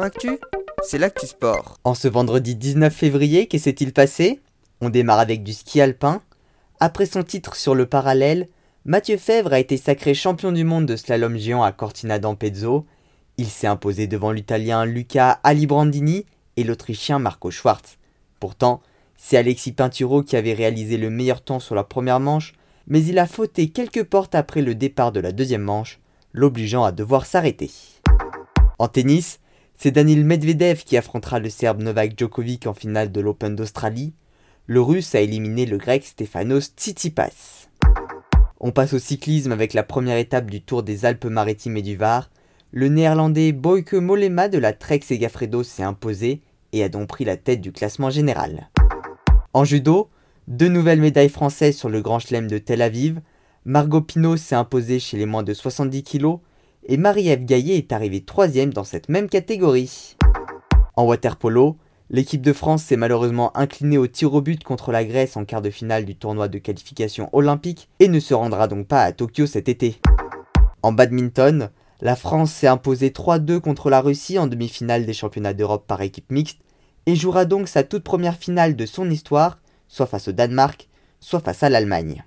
Actu, c'est l'actu sport. En ce vendredi 19 février, que s'est-il passé? On démarre avec du ski alpin. Après son titre sur le parallèle, Mathieu Fèvre a été sacré champion du monde de slalom géant à Cortina d'Ampezzo. Il s'est imposé devant l'italien Luca Alibrandini et l'autrichien Marco Schwartz. Pourtant, c'est Alexis Pinturo qui avait réalisé le meilleur temps sur la première manche, mais il a fauté quelques portes après le départ de la deuxième manche, l'obligeant à devoir s'arrêter. En tennis, c'est Daniil Medvedev qui affrontera le Serbe Novak Djokovic en finale de l'Open d'Australie. Le Russe a éliminé le Grec Stefanos Tsitsipas. On passe au cyclisme avec la première étape du Tour des Alpes-Maritimes et du Var. Le Néerlandais Boyke Mollema de la Trek Segafredo s'est imposé et a donc pris la tête du classement général. En judo, deux nouvelles médailles françaises sur le Grand Chelem de Tel Aviv. Margot Pinot s'est imposée chez les moins de 70 kg et Marie-Ève Gaillet est arrivée troisième dans cette même catégorie. En waterpolo, l'équipe de France s'est malheureusement inclinée au tir au but contre la Grèce en quart de finale du tournoi de qualification olympique et ne se rendra donc pas à Tokyo cet été. En badminton, la France s'est imposée 3-2 contre la Russie en demi-finale des championnats d'Europe par équipe mixte et jouera donc sa toute première finale de son histoire, soit face au Danemark, soit face à l'Allemagne.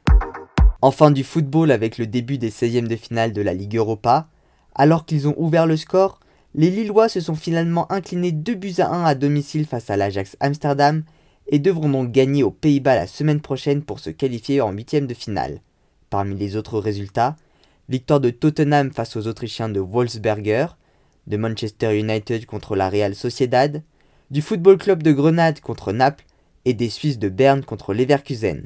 Enfin du football avec le début des 16e de finale de la Ligue Europa, alors qu'ils ont ouvert le score, les Lillois se sont finalement inclinés 2 buts à 1 à domicile face à l'Ajax Amsterdam et devront donc gagner aux Pays-Bas la semaine prochaine pour se qualifier en huitième de finale. Parmi les autres résultats, victoire de Tottenham face aux Autrichiens de Wolfsberger, de Manchester United contre la Real Sociedad, du Football Club de Grenade contre Naples et des Suisses de Berne contre Leverkusen.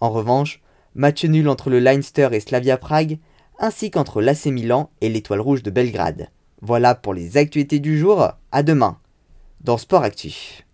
En revanche, match nul entre le Leinster et Slavia Prague ainsi qu'entre l'AC Milan et l'Étoile Rouge de Belgrade. Voilà pour les actualités du jour, à demain dans Sport Actif.